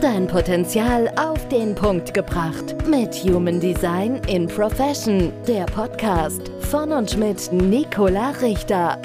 Dein Potenzial auf den Punkt gebracht. Mit Human Design in Profession. Der Podcast von und mit Nicola Richter.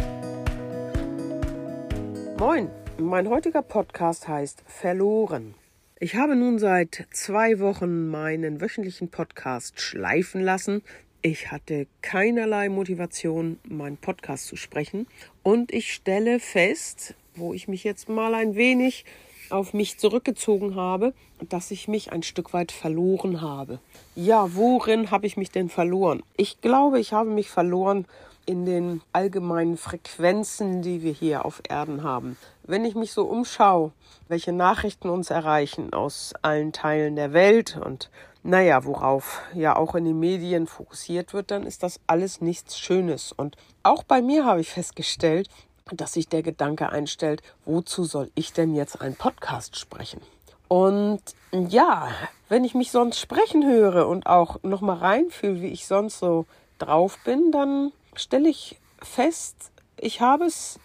Moin, mein heutiger Podcast heißt Verloren. Ich habe nun seit zwei Wochen meinen wöchentlichen Podcast schleifen lassen. Ich hatte keinerlei Motivation, meinen Podcast zu sprechen. Und ich stelle fest, wo ich mich jetzt mal ein wenig auf mich zurückgezogen habe, dass ich mich ein Stück weit verloren habe. Ja, worin habe ich mich denn verloren? Ich glaube, ich habe mich verloren in den allgemeinen Frequenzen, die wir hier auf Erden haben. Wenn ich mich so umschaue, welche Nachrichten uns erreichen aus allen Teilen der Welt und naja, worauf ja auch in den Medien fokussiert wird, dann ist das alles nichts Schönes. Und auch bei mir habe ich festgestellt, dass sich der Gedanke einstellt, wozu soll ich denn jetzt einen Podcast sprechen? Und ja, wenn ich mich sonst sprechen höre und auch nochmal reinfühle, wie ich sonst so drauf bin, dann stelle ich fest, ich habe es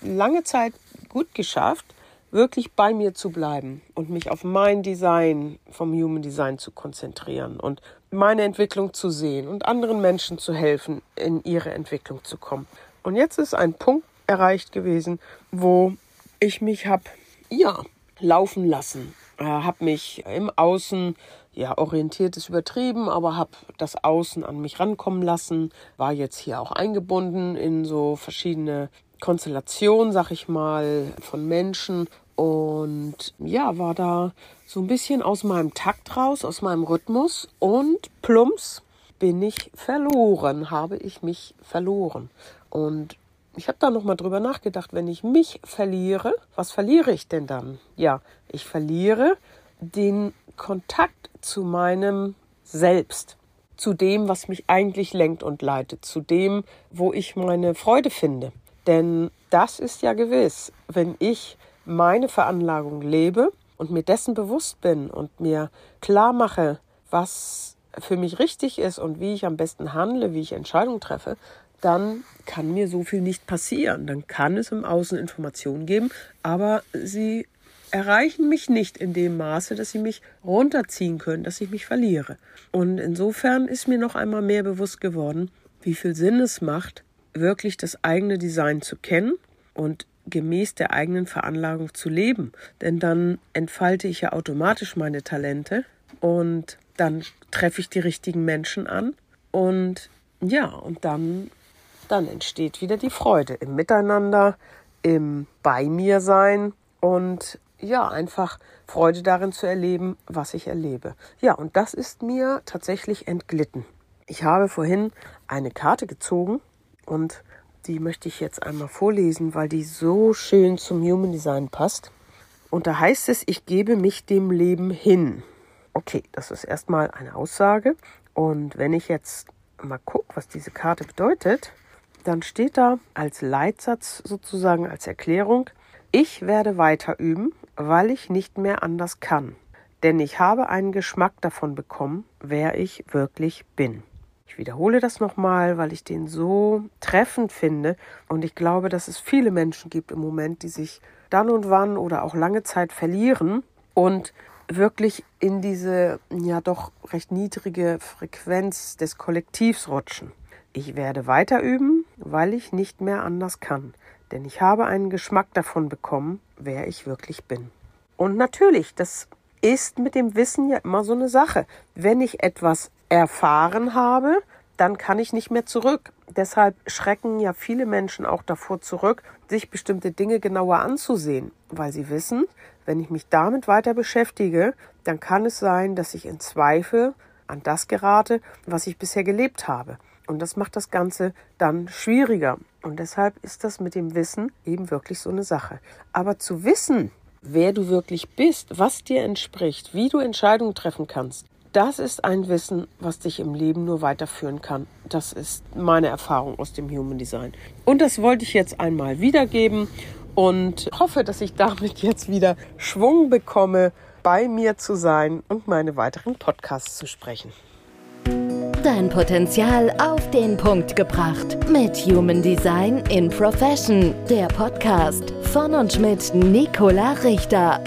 lange Zeit gut geschafft, wirklich bei mir zu bleiben und mich auf mein Design vom Human Design zu konzentrieren und meine Entwicklung zu sehen und anderen Menschen zu helfen, in ihre Entwicklung zu kommen. Und jetzt ist ein Punkt erreicht gewesen, wo ich mich habe, ja, laufen lassen. Äh, habe mich im Außen, ja, orientiert ist übertrieben, aber habe das Außen an mich rankommen lassen. War jetzt hier auch eingebunden in so verschiedene Konstellationen, sag ich mal, von Menschen. Und ja, war da so ein bisschen aus meinem Takt raus, aus meinem Rhythmus. Und plumps bin ich verloren, habe ich mich verloren. Und ich habe da nochmal drüber nachgedacht, wenn ich mich verliere, was verliere ich denn dann? Ja, ich verliere den Kontakt zu meinem Selbst, zu dem, was mich eigentlich lenkt und leitet, zu dem, wo ich meine Freude finde. Denn das ist ja gewiss, wenn ich meine Veranlagung lebe und mir dessen bewusst bin und mir klar mache, was für mich richtig ist und wie ich am besten handle, wie ich Entscheidungen treffe, dann kann mir so viel nicht passieren. Dann kann es im Außen Informationen geben, aber sie erreichen mich nicht in dem Maße, dass sie mich runterziehen können, dass ich mich verliere. Und insofern ist mir noch einmal mehr bewusst geworden, wie viel Sinn es macht, wirklich das eigene Design zu kennen und gemäß der eigenen Veranlagung zu leben. Denn dann entfalte ich ja automatisch meine Talente und dann treffe ich die richtigen Menschen an und ja, und dann dann entsteht wieder die Freude im Miteinander, im Bei mir sein und ja, einfach Freude darin zu erleben, was ich erlebe. Ja, und das ist mir tatsächlich entglitten. Ich habe vorhin eine Karte gezogen und die möchte ich jetzt einmal vorlesen, weil die so schön zum Human Design passt. Und da heißt es, ich gebe mich dem Leben hin. Okay, das ist erstmal eine Aussage. Und wenn ich jetzt mal gucke, was diese Karte bedeutet, dann steht da als Leitsatz sozusagen als Erklärung, ich werde weiter üben, weil ich nicht mehr anders kann. Denn ich habe einen Geschmack davon bekommen, wer ich wirklich bin. Ich wiederhole das nochmal, weil ich den so treffend finde und ich glaube, dass es viele Menschen gibt im Moment, die sich dann und wann oder auch lange Zeit verlieren und wirklich in diese ja doch recht niedrige Frequenz des Kollektivs rutschen. Ich werde weiter üben, weil ich nicht mehr anders kann, denn ich habe einen Geschmack davon bekommen, wer ich wirklich bin. Und natürlich, das ist mit dem Wissen ja immer so eine Sache. Wenn ich etwas erfahren habe, dann kann ich nicht mehr zurück. Deshalb schrecken ja viele Menschen auch davor zurück, sich bestimmte Dinge genauer anzusehen, weil sie wissen, wenn ich mich damit weiter beschäftige, dann kann es sein, dass ich in Zweifel an das gerate, was ich bisher gelebt habe. Und das macht das Ganze dann schwieriger. Und deshalb ist das mit dem Wissen eben wirklich so eine Sache. Aber zu wissen, wer du wirklich bist, was dir entspricht, wie du Entscheidungen treffen kannst, das ist ein Wissen, was dich im Leben nur weiterführen kann. Das ist meine Erfahrung aus dem Human Design. Und das wollte ich jetzt einmal wiedergeben und hoffe, dass ich damit jetzt wieder Schwung bekomme, bei mir zu sein und meine weiteren Podcasts zu sprechen. Dein Potenzial auf den Punkt gebracht. Mit Human Design in Profession. Der Podcast von und mit Nicola Richter.